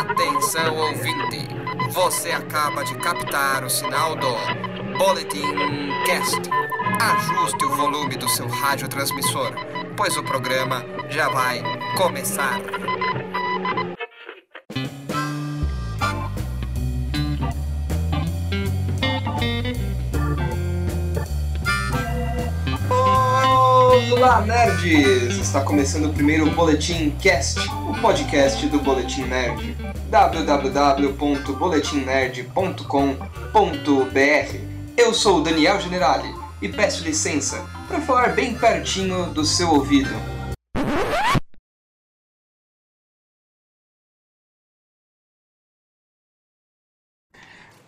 Atenção ouvinte, você acaba de captar o sinal do Boletim Cast. Ajuste o volume do seu radiotransmissor, pois o programa já vai começar. Olá, nerds! Está começando o primeiro Boletim Cast, podcast do Boletim Nerd. www.boletimnerd.com.br Eu sou o Daniel Generali e peço licença para falar bem pertinho do seu ouvido.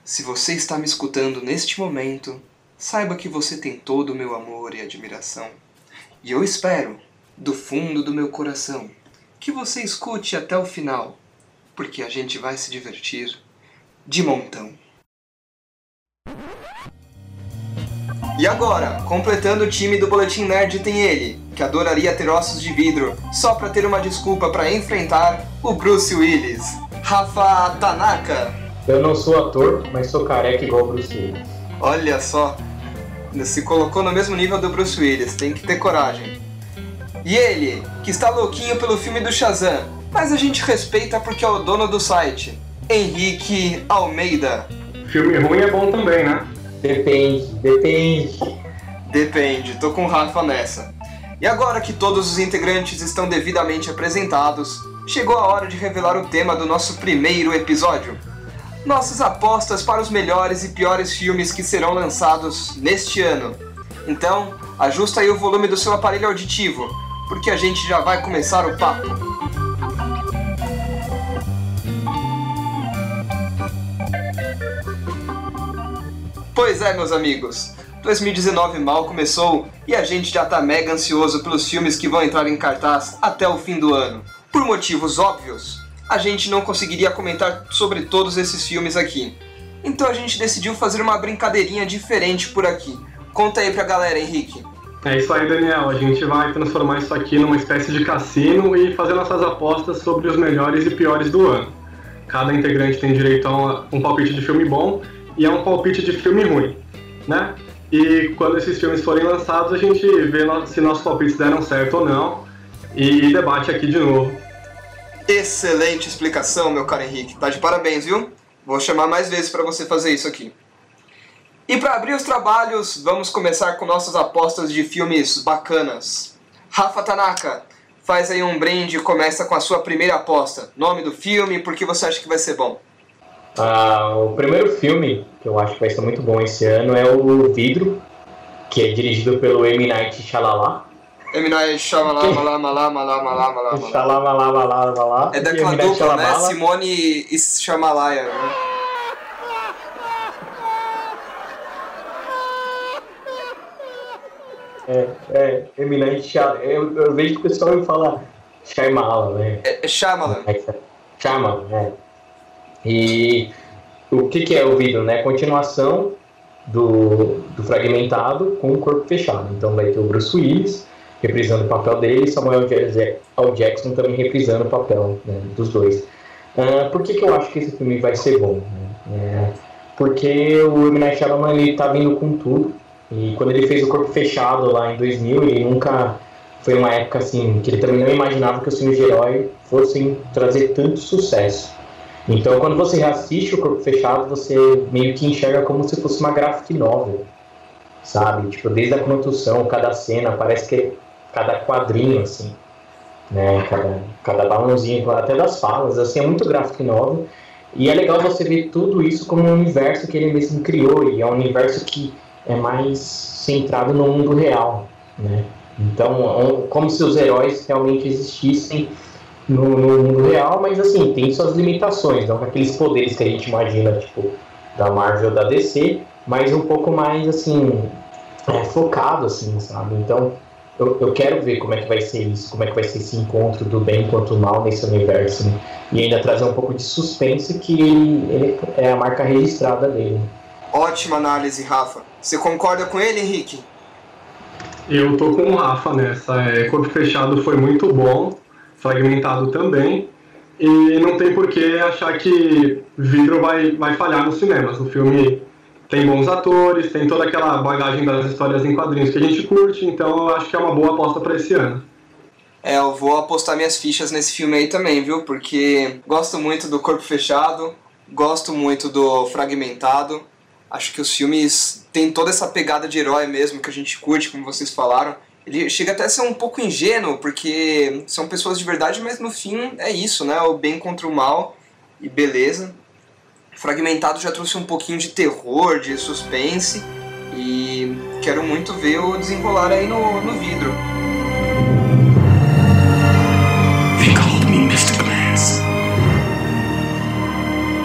Se você está me escutando neste momento, saiba que você tem todo o meu amor e admiração. E eu espero, do fundo do meu coração, que você escute até o final, porque a gente vai se divertir de montão. E agora, completando o time do Boletim Nerd tem ele, que adoraria ter ossos de vidro só para ter uma desculpa para enfrentar o Bruce Willis, Rafa Tanaka. Eu não sou ator, mas sou careca igual o Bruce Willis. Olha só, se colocou no mesmo nível do Bruce Willis, tem que ter coragem. E ele, que está louquinho pelo filme do Shazam, mas a gente respeita porque é o dono do site, Henrique Almeida. Filme ruim é bom também, né? Depende, depende. Depende, tô com o Rafa nessa. E agora que todos os integrantes estão devidamente apresentados, chegou a hora de revelar o tema do nosso primeiro episódio. Nossas apostas para os melhores e piores filmes que serão lançados neste ano. Então, ajusta aí o volume do seu aparelho auditivo, porque a gente já vai começar o papo. Pois é, meus amigos. 2019 mal começou e a gente já tá mega ansioso pelos filmes que vão entrar em cartaz até o fim do ano. Por motivos óbvios, a gente não conseguiria comentar sobre todos esses filmes aqui. Então a gente decidiu fazer uma brincadeirinha diferente por aqui. Conta aí pra galera, Henrique. É isso aí, Daniel. A gente vai transformar isso aqui numa espécie de cassino e fazer nossas apostas sobre os melhores e piores do ano. Cada integrante tem direito a um palpite de filme bom e a um palpite de filme ruim, né? E quando esses filmes forem lançados, a gente vê se nossos palpites deram certo ou não e debate aqui de novo. Excelente explicação, meu caro Henrique. Tá de parabéns, viu? Vou chamar mais vezes para você fazer isso aqui. E para abrir os trabalhos, vamos começar com nossas apostas de filmes bacanas. Rafa Tanaka, faz aí um brinde e começa com a sua primeira aposta. Nome do filme e por que você acha que vai ser bom. Ah, o primeiro filme que eu acho que vai ser muito bom esse ano é o Vidro, que é dirigido pelo M. Night Shyamalan. M. Night Shyamalan, malá, malá, malá, malá, malá, malá. Shyamalan, malá, malá. É daquela dupla, né? Simone e Shamalaya, né? É, é, Shyamalan. Eu, eu vejo que o pessoal me fala Shyamalan, né? É, é Shyamalan. Chama, né? E o que, que é o vidro, né? Continuação do, do fragmentado com o corpo fechado. Então vai ter o Bruce Willis reprisando o papel dele e Samuel L. Jackson também reprisando o papel né, dos dois. Ah, por que, que eu acho que esse filme vai ser bom? né? É, porque o M. Night Shyamalan ele tá vindo com tudo. E quando ele fez o corpo fechado lá em 2000, ele nunca foi uma época assim que ele também não imaginava que os filmes de herói fossem trazer tanto sucesso. Então, quando você assiste o Corpo Fechado, você meio que enxerga como se fosse uma graphic novel, sabe? Tipo, desde a construção, cada cena, parece que é cada quadrinho, assim, né? Cada, cada balãozinho, até das falas, assim, é muito graphic novel. E é legal você ver tudo isso como um universo que ele mesmo criou, e é um universo que é mais centrado no mundo real, né? Então, como se os heróis realmente existissem no, no mundo real, mas assim, tem suas limitações, não aqueles poderes que a gente imagina, tipo, da Marvel da DC, mas um pouco mais, assim, é, focado, assim, sabe? Então, eu, eu quero ver como é que vai ser isso, como é que vai ser esse encontro do bem quanto o mal nesse universo, né? E ainda trazer um pouco de suspense que ele é a marca registrada dele. Ótima análise, Rafa. Você concorda com ele, Henrique? Eu tô com o Rafa nessa. É, Corpo Fechado foi muito bom, fragmentado também. E não tem por que achar que vidro vai, vai falhar nos cinemas. O filme tem bons atores, tem toda aquela bagagem das histórias em quadrinhos que a gente curte, então eu acho que é uma boa aposta para esse ano. É, eu vou apostar minhas fichas nesse filme aí também, viu? Porque gosto muito do Corpo Fechado, gosto muito do Fragmentado. Acho que os filmes têm toda essa pegada de herói mesmo que a gente curte, como vocês falaram. Ele chega até a ser um pouco ingênuo, porque são pessoas de verdade, mas no fim é isso, né? O bem contra o mal e beleza. Fragmentado já trouxe um pouquinho de terror, de suspense e quero muito ver o desenrolar aí no, no vidro.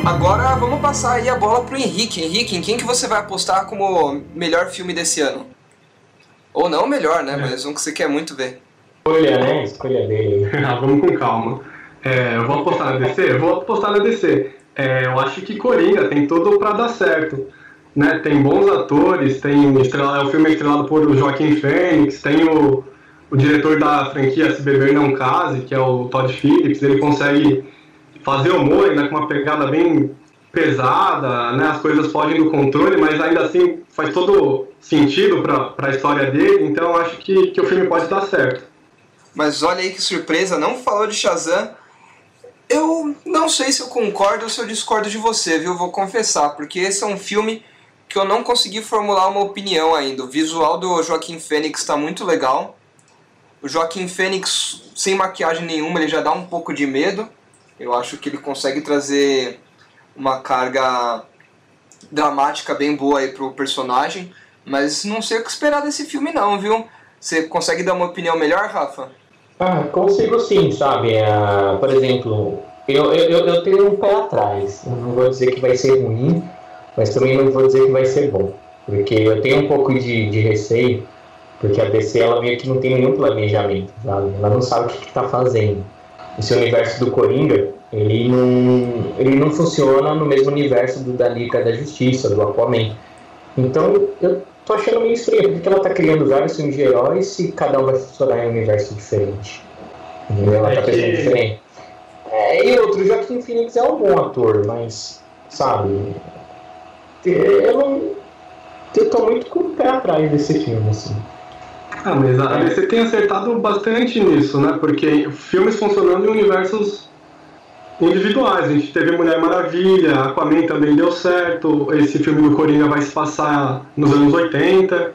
Agora vamos passar aí a bola pro Henrique. Henrique, em quem que você vai apostar como melhor filme desse ano? Ou não melhor, né? É. Mas um que você quer muito ver. Escolha, né? Escolha dele. ah, vamos com calma. É, eu vou apostar na DC? Eu vou apostar na DC. É, eu acho que Coringa tem tudo para dar certo. Né? Tem bons atores, tem estrela, é o filme estrelado por Joaquim Fênix, tem o, o diretor da franquia Se Beber Não Case, que é o Todd Phillips, ele consegue fazer humor ainda com uma pegada bem pesada, né? as coisas fogem do controle, mas ainda assim faz todo sentido para a história dele, então acho que, que o filme pode dar certo. Mas olha aí que surpresa, não falou de Shazam. Eu não sei se eu concordo ou se eu discordo de você, viu? Vou confessar, porque esse é um filme que eu não consegui formular uma opinião ainda. O visual do Joaquim Fênix está muito legal. O Joaquim Fênix, sem maquiagem nenhuma, ele já dá um pouco de medo. Eu acho que ele consegue trazer uma carga dramática bem boa aí pro personagem. Mas não sei o que esperar desse filme não, viu? Você consegue dar uma opinião melhor, Rafa? Ah, consigo sim, sabe? Uh, por exemplo, eu, eu, eu tenho um pé atrás. Eu não vou dizer que vai ser ruim, mas também não vou dizer que vai ser bom. Porque eu tenho um pouco de, de receio, porque a DC ela meio que não tem nenhum planejamento, sabe? Ela não sabe o que está fazendo. Esse universo do Coringa, ele não, ele não funciona no mesmo universo do da Liga da Justiça, do Aquaman. Então, eu tô achando meio estranho, porque ela tá criando vários filmes de heróis e cada um vai funcionar em um universo diferente. Entendeu? Ela tá pensando diferente. É, e outro, Joaquim Phoenix é um bom ator, mas, sabe, eu não. Eu tô muito com o pé atrás desse filme, assim. Ah, mas a DC tem acertado bastante nisso, né? Porque filmes funcionando em universos individuais. A gente teve Mulher Maravilha, Aquaman também deu certo, esse filme do Coringa vai se passar nos anos 80.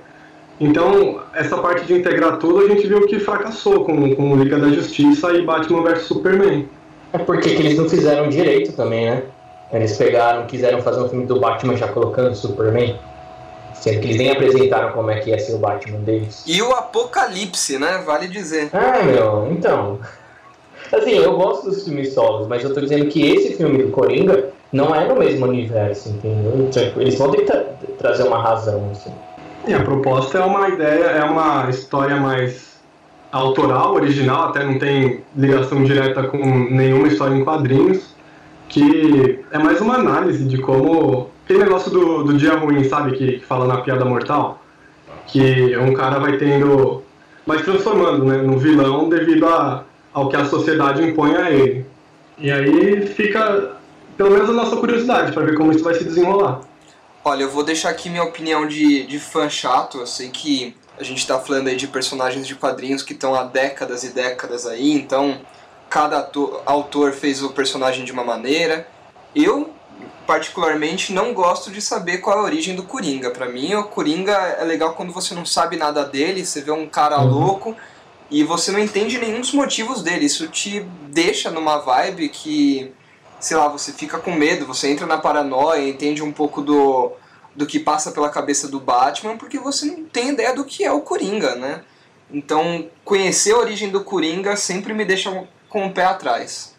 Então, essa parte de integrar tudo a gente viu que fracassou com, com Liga da Justiça e Batman vs Superman. É porque eles não fizeram direito também, né? Eles pegaram, quiseram fazer um filme do Batman já colocando Superman. Sendo que eles nem apresentaram como é que ia ser o Batman deles. E o Apocalipse, né? Vale dizer. Ah, meu, então. Assim, eu gosto dos filmes solos, mas eu tô dizendo que esse filme do Coringa não é no mesmo universo, entendeu? Tipo, eles vão ter que trazer uma razão, assim. E a proposta é uma ideia, é uma história mais autoral, original, até não tem ligação direta com nenhuma história em quadrinhos, que é mais uma análise de como. Tem negócio do, do dia ruim, sabe? Que, que fala na piada mortal. Que um cara vai tendo. vai se transformando né, no vilão devido a ao que a sociedade impõe a ele. E aí fica, pelo menos, a nossa curiosidade para ver como isso vai se desenrolar. Olha, eu vou deixar aqui minha opinião de, de fã chato. Eu sei que a gente está falando aí de personagens de quadrinhos que estão há décadas e décadas aí, então cada autor fez o personagem de uma maneira. Eu, particularmente, não gosto de saber qual é a origem do Coringa. Para mim, o Coringa é legal quando você não sabe nada dele, você vê um cara uhum. louco e você não entende nenhum dos motivos dele. Isso te deixa numa vibe que, sei lá, você fica com medo, você entra na paranoia, entende um pouco do, do que passa pela cabeça do Batman, porque você não tem ideia do que é o Coringa, né? Então, conhecer a origem do Coringa sempre me deixa com o pé atrás.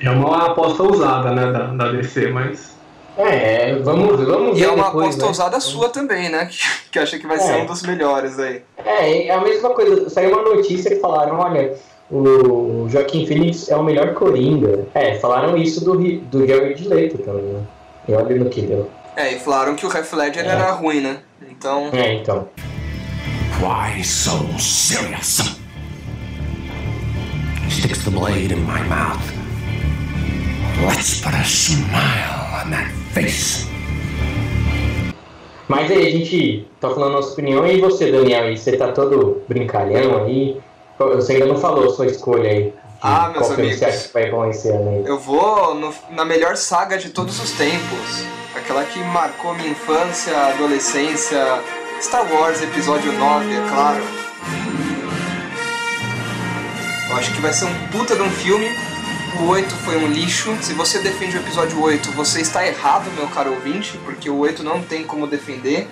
É uma aposta ousada, né, da, da DC, mas é, vamos, vamos ver. E é uma depois, aposta né? ousada sua também, né? Que, acha que vai é. ser um dos melhores aí. É, é a mesma coisa. Saiu uma notícia que falaram: olha, o Joaquim Phoenix é o melhor Coringa. É, falaram isso do, do Jared Leto também, né? E olha no que deu. É, e falaram que o Heath Ledger é. era ruim, né? Então. É, então. Why so serious? Sticks the blade in my mouth. Let's put a smile on that face. Mas aí, a gente tá falando a nossa opinião. E você, Daniel? E você tá todo brincalhão aí? Você ainda não falou a sua escolha aí. Ah, meus qual filme amigos. você acha que vai vencer aí? Eu vou no- na melhor saga de todos os tempos. Aquela que marcou minha infância, adolescência. Star Wars Episódio 9, é claro. Eu acho que vai ser um puta de um filme. O 8 foi um lixo. Se você defende o episódio 8, você está errado, meu caro ouvinte, porque o 8 não tem como defender.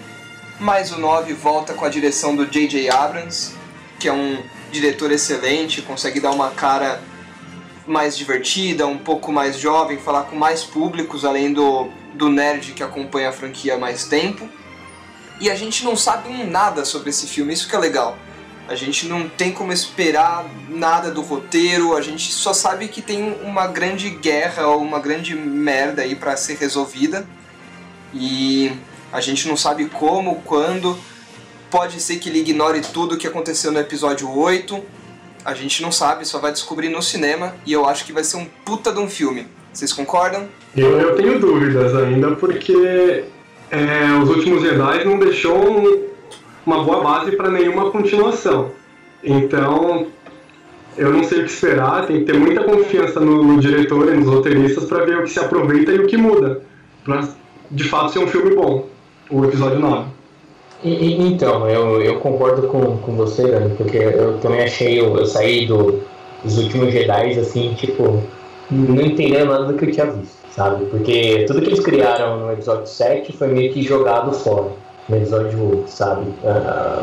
Mas o 9 volta com a direção do J.J. Abrams, que é um diretor excelente, consegue dar uma cara mais divertida, um pouco mais jovem, falar com mais públicos, além do, do nerd que acompanha a franquia há mais tempo. E a gente não sabe nada sobre esse filme, isso que é legal. A gente não tem como esperar nada do roteiro, a gente só sabe que tem uma grande guerra ou uma grande merda aí pra ser resolvida. E a gente não sabe como, quando. Pode ser que ele ignore tudo o que aconteceu no episódio 8. A gente não sabe, só vai descobrir no cinema. E eu acho que vai ser um puta de um filme. Vocês concordam? Eu, eu tenho dúvidas ainda, porque é, os últimos Jedi não deixou uma boa base para nenhuma continuação. Então, eu não sei o que esperar, tem que ter muita confiança no, no diretor e nos roteiristas para ver o que se aproveita e o que muda. Pra de fato ser um filme bom, o episódio 9. E- e- então, eu, eu concordo com, com você, Dani, porque eu também achei, eu, eu saí do, dos últimos Jedi, assim, tipo, não entendendo nada do que eu tinha visto, sabe? Porque tudo que eles criaram no episódio 7 foi meio que jogado fora no episódio 8, sabe? Ah,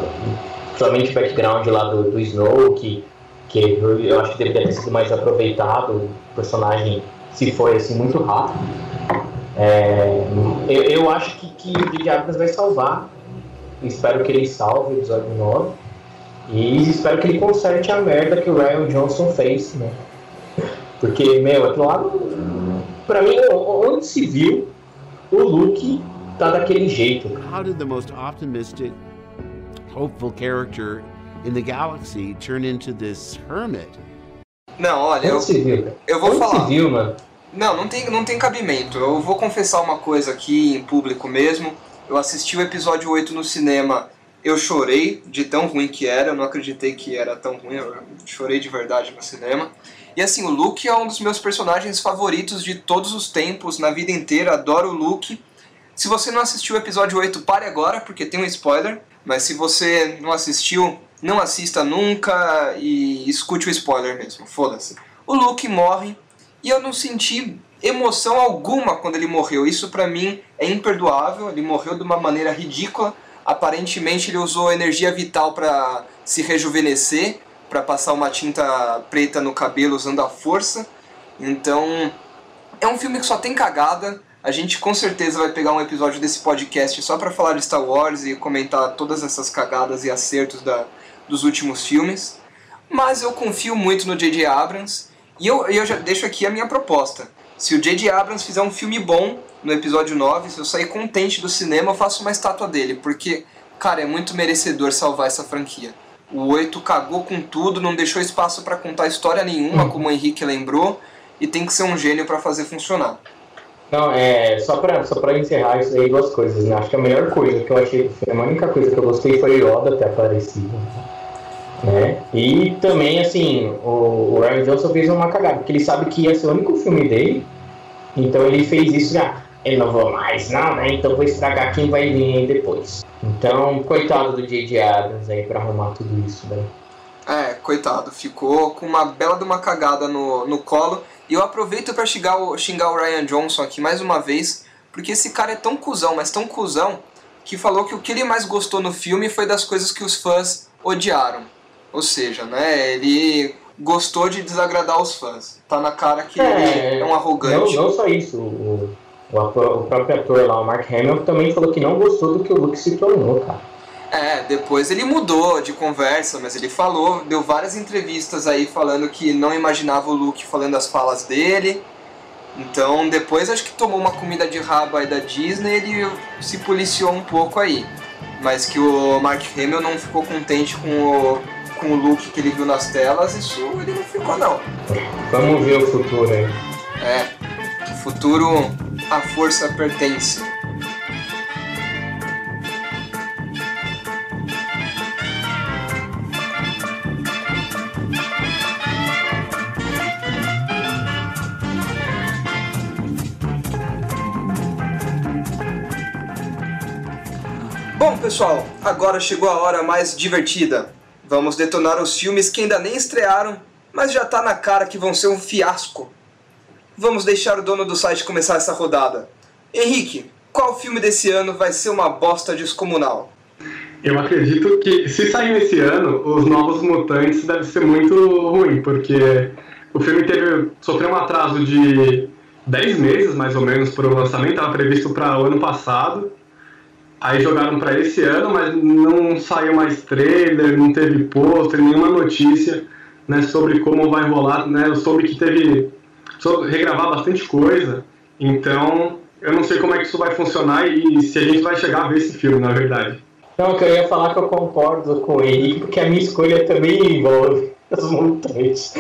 somente o background lá do, do Snow, que, que eu, acho que deveria ter sido mais aproveitado, o personagem se foi assim muito rápido. É, eu, eu acho que, que o J.J. Abrams vai salvar Espero que ele salve o episódio 9. E espero que ele conserte a merda que o Ryan Johnson fez, né? Porque, meu, aquilo lá, pra mim, onde se viu, o Luke tá daquele jeito. How did the most optimistic, hopeful character in the galaxy turn into this hermit? Não, olha, eu, viu, eu vou Onde falar. viu, mano? Não, não tem, não tem cabimento. Eu vou confessar uma coisa aqui em público mesmo. Eu assisti o episódio 8 no cinema, eu chorei de tão ruim que era, eu não acreditei que era tão ruim, eu chorei de verdade no cinema. E assim, o Luke é um dos meus personagens favoritos de todos os tempos, na vida inteira, adoro o Luke. Se você não assistiu o episódio 8, pare agora, porque tem um spoiler. Mas se você não assistiu, não assista nunca e escute o spoiler mesmo, foda-se. O Luke morre e eu não senti emoção alguma quando ele morreu. Isso pra mim é imperdoável. Ele morreu de uma maneira ridícula. Aparentemente ele usou energia vital pra se rejuvenescer, pra passar uma tinta preta no cabelo usando a força. Então, é um filme que só tem cagada. A gente com certeza vai pegar um episódio desse podcast só pra falar de Star Wars e comentar todas essas cagadas e acertos da, dos últimos filmes. Mas eu confio muito no J.J. Abrams e eu, eu já deixo aqui a minha proposta. Se o J.J. Abrams fizer um filme bom no episódio 9, se eu sair contente do cinema, eu faço uma estátua dele, porque, cara, é muito merecedor salvar essa franquia. O 8 cagou com tudo, não deixou espaço pra contar história nenhuma, como o Henrique lembrou, e tem que ser um gênio pra fazer funcionar. Não, é, só pra, só pra encerrar isso aí, duas coisas, né? Acho que a melhor coisa que eu achei a única coisa que eu gostei foi o Yoda ter aparecido. Né? E também, assim, o, o Ryan Johnson fez uma cagada, porque ele sabe que ia ser o único filme dele, então ele fez isso já. Eu não vou mais, não, né? Então vou estragar quem vai vir depois. Então, coitado do J.J. Abrams aí pra arrumar tudo isso, né? É, coitado, ficou com uma bela de uma cagada no, no colo. E eu aproveito pra xingar o, xingar o Ryan Johnson aqui mais uma vez, porque esse cara é tão cuzão, mas tão cuzão, que falou que o que ele mais gostou no filme foi das coisas que os fãs odiaram. Ou seja, né, ele gostou de desagradar os fãs. Tá na cara que ele é um Não, arrogante. não só isso, o, o, o próprio ator lá, o Mark Hamill, também falou que não gostou do que o Luke se tornou, cara. É, depois ele mudou de conversa, mas ele falou, deu várias entrevistas aí falando que não imaginava o Luke falando as falas dele. Então depois acho que tomou uma comida de rabo aí da Disney ele se policiou um pouco aí. Mas que o Mark Hamill não ficou contente com o, com o look que ele viu nas telas, isso ele não ficou não. Vamos ver o futuro aí. É. futuro, a força pertence. Pessoal, agora chegou a hora mais divertida. Vamos detonar os filmes que ainda nem estrearam, mas já tá na cara que vão ser um fiasco. Vamos deixar o dono do site começar essa rodada. Henrique, qual filme desse ano vai ser uma bosta descomunal? Eu acredito que se sair esse ano, os Novos Mutantes deve ser muito ruim, porque o filme teve sofreu um atraso de 10 meses, mais ou menos, para o lançamento, estava previsto para o ano passado. Aí jogaram para esse ano, mas não saiu mais trailer, não teve pôster, nenhuma notícia né, sobre como vai rolar. Né? Eu soube que teve soube regravar bastante coisa, então eu não sei como é que isso vai funcionar e se a gente vai chegar a ver esse filme, na verdade. Não, eu ia falar que eu concordo com Henrique, porque a minha escolha também envolve as montanhas.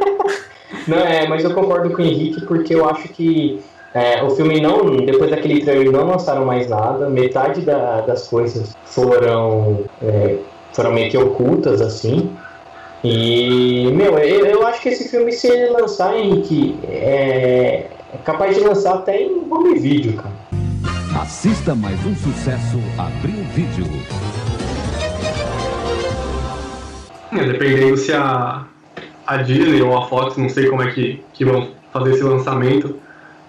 não, é, mas eu concordo com o Henrique porque eu acho que é, o filme não, depois daquele trailer, não lançaram mais nada. Metade da, das coisas foram, é, foram meio que ocultas, assim. E, meu, eu, eu acho que esse filme, se ele lançar, Henrique, é, é capaz de lançar até em home video, cara. Assista mais um sucesso Abril Vídeo. É, dependendo se a, a Disney ou a Fox, não sei como é que, que vão fazer esse lançamento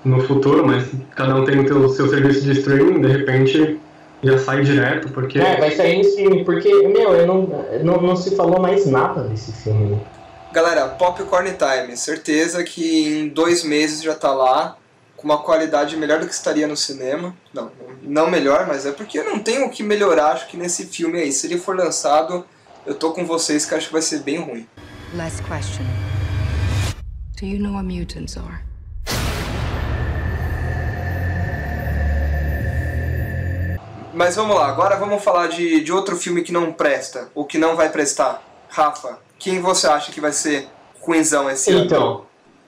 no futuro, mas cada um tem o seu, seu serviço de streaming, de repente já sai direto, porque... É, vai sair em streaming, porque, meu, eu não, não, não se falou mais nada desse filme. Galera, Popcorn Time, certeza que em dois meses já tá lá, com uma qualidade melhor do que estaria no cinema. Não, não melhor, mas é porque eu não tenho o que melhorar, acho que nesse filme aí. Se ele for lançado, eu tô com vocês que acho que vai ser bem ruim. Last question. Do you know what mutants are? Mas vamos lá, agora vamos falar de, de outro filme que não presta, ou que não vai prestar. Rafa, quem você acha que vai ser ruimzão esse ano? Então,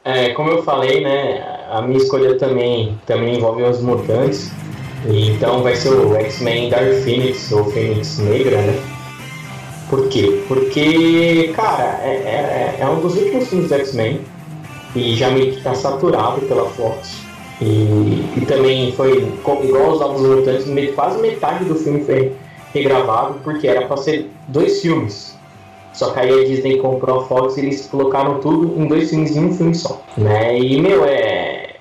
é, como eu falei, né, a minha escolha também, também envolve os mutantes. Então vai ser o X-Men Dark Phoenix, ou Fênix Negra, né? Por quê? Porque, cara, é, é, é um dos últimos filmes do X-Men e já meio que tá saturado pela Fox. E, e também foi igual os Novos Mutantes, quase metade do filme foi regravado, porque era para ser dois filmes. Só que aí a Disney comprou a Fox e eles colocaram tudo em dois filmes em um filme só. Né? E, meu, é.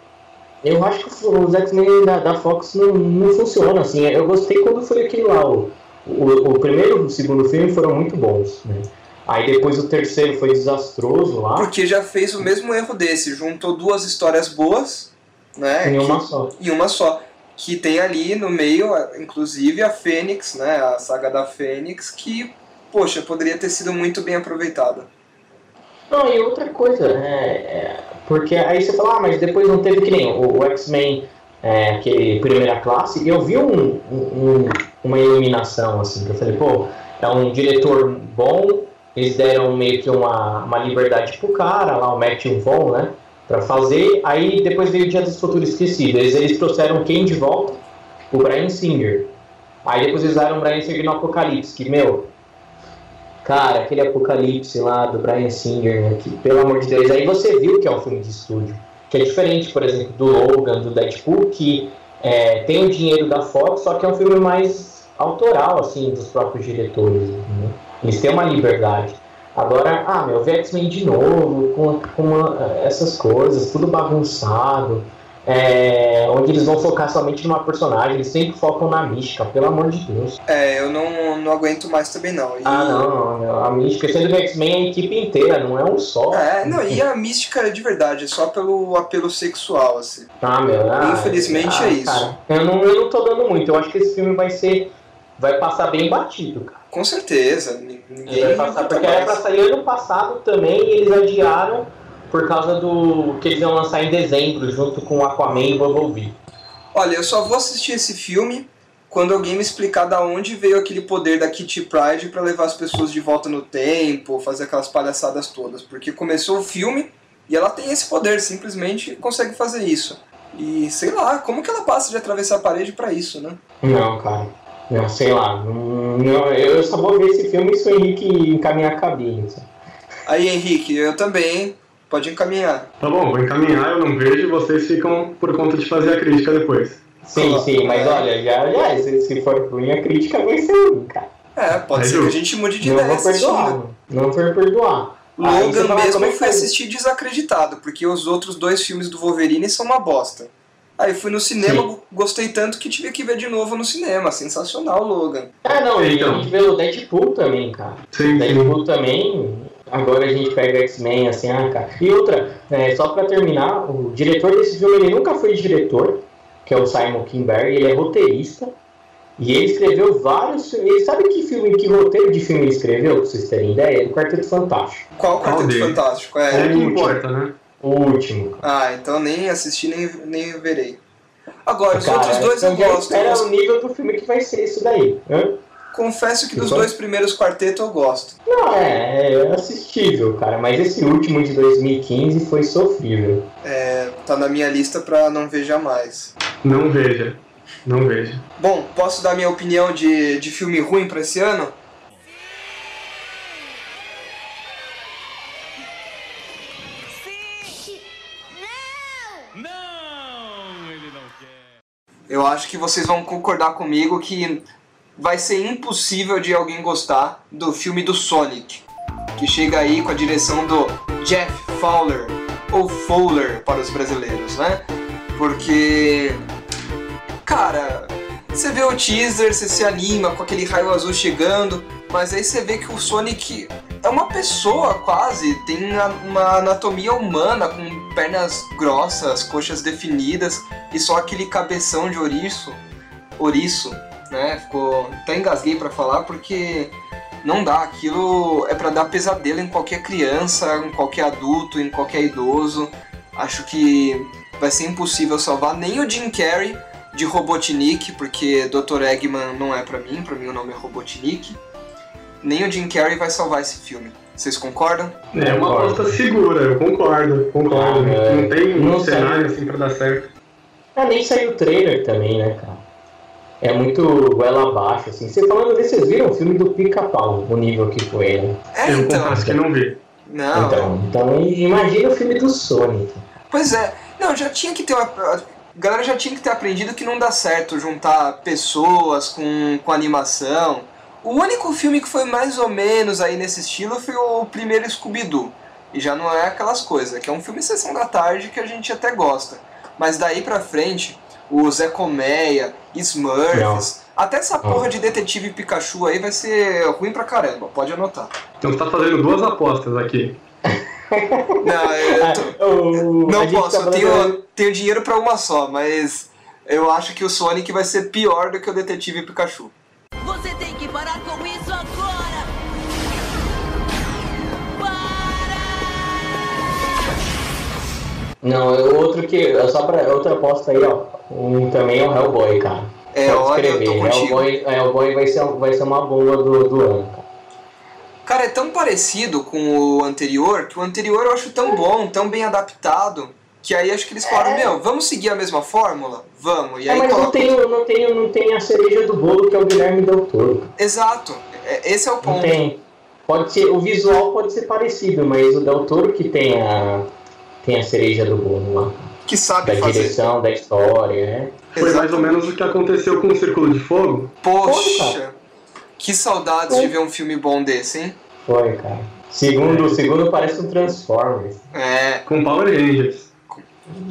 Eu acho que os X-Men da, da, Fox não, não funcionam assim. Eu gostei quando foi aquele lá. O, o, o primeiro e o segundo filme foram muito bons. Né? Aí depois o terceiro foi desastroso lá. Porque já fez o mesmo erro desse. Juntou duas histórias boas né? Em uma que, só. Em uma só. Que tem ali no meio, inclusive, a Fênix, né? A saga da Fênix, que, poxa, poderia ter sido muito bem aproveitada. Não, e outra coisa, é, é, porque aí você fala, ah, mas depois não teve que nem o, o X-Men, é, aquele primeira classe, e eu vi um, um, uma iluminação, assim, que eu falei, pô, é um diretor bom, eles deram meio que uma, uma liberdade pro cara, lá o Matthew Vaughn, né? Para fazer. Aí depois veio o Dia dos Futuros Esquecidos. Eles, eles trouxeram quem de volta? O Brian Singer. Aí depois eles usaram o Brian Singer no Apocalipse, que, meu, cara, aquele Apocalipse lá do Brian Singer, né, que, pelo amor de Deus, aí você viu que é um filme de estúdio. Que é diferente, por exemplo, do Logan, do Deadpool, que é, tem o dinheiro da Fox, só que é um filme mais autoral, assim, dos próprios diretores. Né? Eles têm uma liberdade. Agora, ah, meu, ver X-Men de novo, com, com uma, essas coisas, tudo bagunçado, é, onde eles vão focar somente numa personagem, eles sempre focam na mística, pelo amor de Deus. É, eu não, não aguento mais também não. E... Ah, não, não, a mística, sendo que X-Men é a equipe inteira, não é um só. É, não, e a mística é de verdade, é só pelo apelo sexual, assim. Ah, meu, ah, Infelizmente ah, é isso. Cara, eu, não, eu não tô dando muito, eu acho que esse filme vai ser, vai passar bem batido, cara. Com certeza. Ninguém vai passar, porque era pra sair ano passado também e eles adiaram por causa do que eles iam lançar em dezembro, junto com Aquaman e Bumblebee. Olha, eu só vou assistir esse filme quando alguém me explicar da onde veio aquele poder da Kitty Pride para levar as pessoas de volta no tempo, fazer aquelas palhaçadas todas. Porque começou o filme e ela tem esse poder, simplesmente consegue fazer isso. E sei lá, como que ela passa de atravessar a parede pra isso, né? Não, cara. Não, sei lá. Não, eu só vou ver esse filme se o Henrique encaminhar a cabine. sabe? Aí, Henrique, eu também, hein? Pode encaminhar. Tá bom, vou encaminhar, eu não vejo e vocês ficam por conta de fazer a crítica depois. Sim, sim, mas olha, já, já se, se for ruim, a crítica vai ser ruim, cara. É, pode Aí, ser que a gente mude de Não ideia vou perdoar. Não vou perdoar. Logan fala, mesmo é faz? assistir desacreditado, porque os outros dois filmes do Wolverine são uma bosta. Aí fui no cinema, Sim. gostei tanto que tive que ver de novo no cinema. Sensacional, Logan. Ah, não, Então. a gente vê o Deadpool também, cara. Sim. Deadpool também. Agora a gente pega X-Men, assim, ah, cara. E outra, é, só pra terminar, o diretor desse filme ele nunca foi diretor, que é o Simon Kinberg, ele é roteirista. E ele escreveu vários filmes. Sabe que filme, que roteiro de filme ele escreveu, pra vocês terem ideia? O Quarteto Fantástico. Qual Quarteto? Fantástico? É É, o que importa, né? O último. Ah, então nem assisti, nem, nem verei. Agora, os Cara, outros dois eu então gosto. espera Eu o nível do filme que vai ser isso daí. Hã? Confesso que dos Então? dois primeiros quartetos eu gosto. Não, é, é assistível, cara. Mas esse último de 2015 foi sofrível. É, tá na minha lista pra não ver jamais. Não veja. Não veja. Bom, posso dar minha opinião de, de filme ruim pra esse ano? Eu acho que vocês vão concordar comigo que vai ser impossível de alguém gostar do filme do Sonic, que chega aí com a direção do Jeff Fowler, ou Fowler para os brasileiros, né? Porque, cara, você vê o teaser, você se anima com aquele raio azul chegando, mas aí você vê que o Sonic é uma pessoa quase, tem uma anatomia humana com pernas grossas, coxas definidas e só aquele cabeção de ouriço, ouriço, né? Ficou até engasguei pra falar porque não dá, aquilo é pra dar pesadelo em qualquer criança, em qualquer adulto, em qualquer idoso. Acho que vai ser impossível salvar nem o Jim Carrey de Robotnik, porque Dr. Eggman não é pra mim, pra mim o nome é Robotnik. Nem o Jim Carrey vai salvar esse filme. Vocês concordam? É uma aposta segura, eu concordo, concordo. Ah, é. Não tem um Não sei. cenário assim pra dar certo. Ah, nem saiu o trailer também, né, cara? É muito goela abaixo, assim. Você falando disso, vocês viram o filme do Pica-Pau, o nível que foi, né? É, eu então. confesso que não vi. Não, Então, então imagina o filme do Sonic. Pois é, não, já tinha que ter uma. A galera já tinha que ter aprendido que não dá certo juntar pessoas com, com animação. O único filme que foi mais ou menos aí nesse estilo foi o primeiro Scooby-Doo. E já não é aquelas coisas, que é um filme sessão da tarde que a gente até gosta. Mas daí pra frente, o Zé Colmeia, Smurfs, até essa porra de Detetive Pikachu aí vai ser ruim pra caramba, pode anotar. Então você tá fazendo duas apostas aqui. Não, eu tô, Ah, o- Não posso, tá eu tenho, tenho dinheiro pra uma só, mas eu acho que o Sonic vai ser pior do que o Detetive Pikachu. Não, é outro que. é Só pra outra aposta aí, ó. Um também é o Hellboy, cara. É, Pode olha, eu tô escrever. contigo. Hellboy, Hellboy vai, ser, vai ser uma bomba do, do ano, cara. Cara, é tão parecido com o anterior que o anterior eu acho tão bom, tão bem adaptado, que aí acho que eles falaram, meu, vamos seguir a mesma fórmula? Vamos. E É, aí mas não coloca. tem, não, tem, não tem a cereja do bolo que é o Guilherme Del Toro. Exato. É- Esse é o Não ponto. tem. Pode ser, o visual pode ser parecido, mas o Del Toro que tem a, tem a cereja do bolo lá. Que sabe Da fazer. direção, da história, né? Foi mais ou menos o que aconteceu com o Círculo de Fogo. Poxa, que saudades de ver um filme bom desse, hein? Foi, cara. Segundo, o segundo parece um Transformers. É, Com Power Rangers.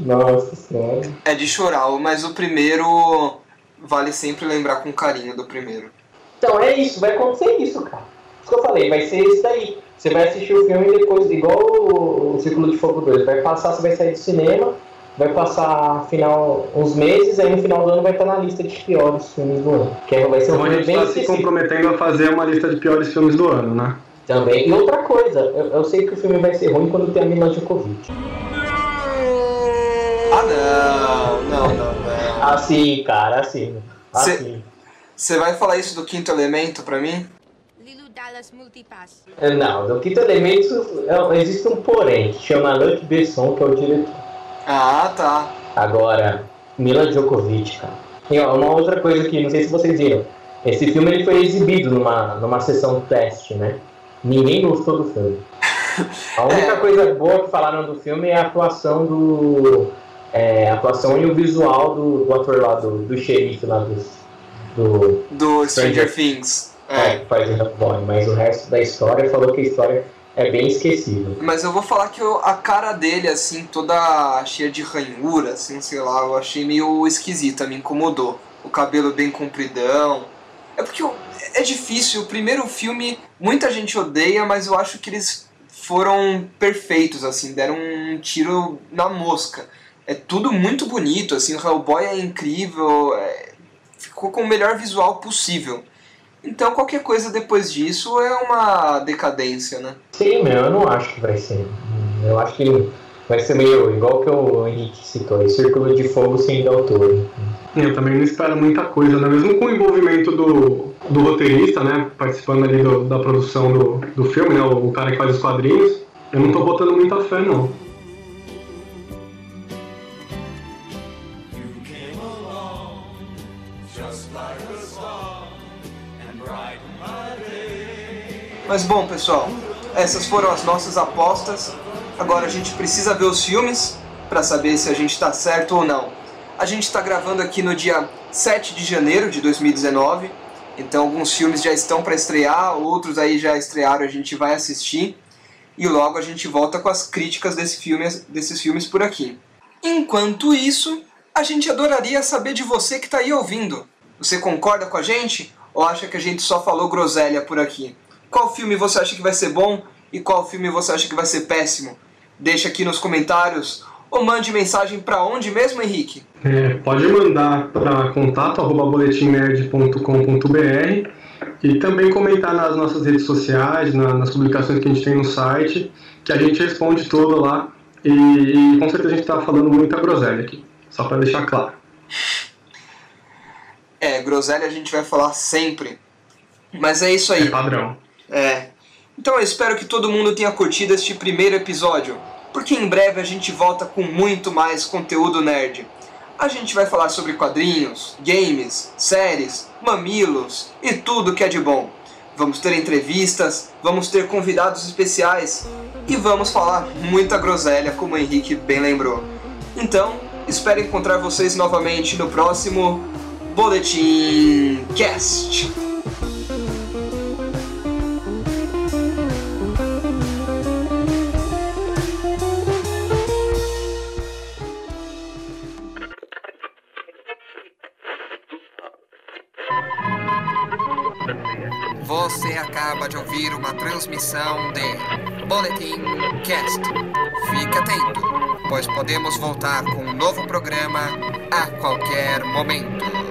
Nossa senhora. é de chorar, mas o primeiro vale sempre lembrar com carinho do primeiro. Então é isso, vai acontecer isso, cara. Isso que eu falei, vai ser isso daí. Você vai assistir o filme e depois, igual o, o Círculo de Fogo 2, vai passar, você vai sair do cinema, vai passar final uns meses, aí no final do ano vai estar na lista de piores filmes do ano. Que aí vai ser um Então a gente bem tá se comprometendo a fazer uma lista de piores filmes do ano, né? também. E outra coisa, eu, eu sei que o filme vai ser ruim quando tem a Mila Djokovic. Ah, não, não, não, não. Assim, cara, assim. Assim. Você vai falar isso do quinto elemento pra mim? Dallas Multipass. Não, do Quinto Elemento é, existe um porém, que chama Luc Besson, que é o diretor. Ah, tá. Agora, Mila Djokovic, cara. E ó, uma outra coisa que não sei se vocês viram. Esse filme ele foi exibido numa, numa sessão teste, né? Ninguém gostou do filme. A única É. coisa boa que falaram do filme é a atuação do. é, a atuação e o visual do, do ator lá, do, do xerife lá dos, do. Do Stranger Stranger- Things. É. É. faz o Hellboy, mas o resto da história falou que a história é bem esquecível. Mas eu vou falar que eu- a cara dele, assim, toda cheia de ranhura, assim, sei lá, eu achei meio esquisita, me incomodou. O cabelo bem compridão. É porque eu- é difícil, o primeiro filme muita gente odeia, mas eu acho que eles foram perfeitos, assim, deram um tiro na mosca. É tudo muito bonito, assim, o Hellboy é incrível, é- ficou com o melhor visual possível. Então qualquer coisa depois disso é uma decadência, né? Sim, meu, eu não acho que vai ser. Eu acho que vai ser meio igual que o Henrique citou, aí, Círculo de Fogo sem Del Toro. Eu também não espero muita coisa, né? Mesmo com o envolvimento do, do roteirista, né? Participando ali do- da produção do, do filme, né? O, o cara que faz os quadrinhos, eu não tô botando muita fé, não. Mas bom, pessoal, essas foram as nossas apostas. Agora a gente precisa ver os filmes para saber se a gente está certo ou não. A gente está gravando aqui no dia 7 de janeiro de 2019, então alguns filmes já estão para estrear, outros aí já estrearam, a gente vai assistir e logo a gente volta com as críticas desse filme, desses filmes por aqui. Enquanto isso, a gente adoraria saber de você que está aí ouvindo. Você concorda com a gente ou acha que a gente só falou groselha por aqui? Qual filme você acha que vai ser bom e qual filme você acha que vai ser péssimo? Deixa aqui nos comentários ou mande mensagem para onde mesmo, Henrique? É, pode mandar para contato.boletimnerd.com.br e também comentar nas nossas redes sociais, na- nas publicações que a gente tem no site, que a gente responde tudo lá e, e com certeza a gente está falando muita groselha aqui, só para deixar claro. É, groselha a gente vai falar sempre. Mas é isso É aí. padrão. É. Então eu espero que todo mundo tenha curtido este primeiro episódio, porque em breve a gente volta com muito mais conteúdo nerd. A gente vai falar sobre quadrinhos, games, séries, mamilos e tudo que é de bom. Vamos ter entrevistas, vamos ter convidados especiais e vamos falar muita groselha, como o Henrique bem lembrou. Então, espero encontrar vocês novamente no próximo Boletim Cast. Ouvir uma transmissão de Boletim Cast. Fique atento, pois podemos voltar com um novo programa a qualquer momento.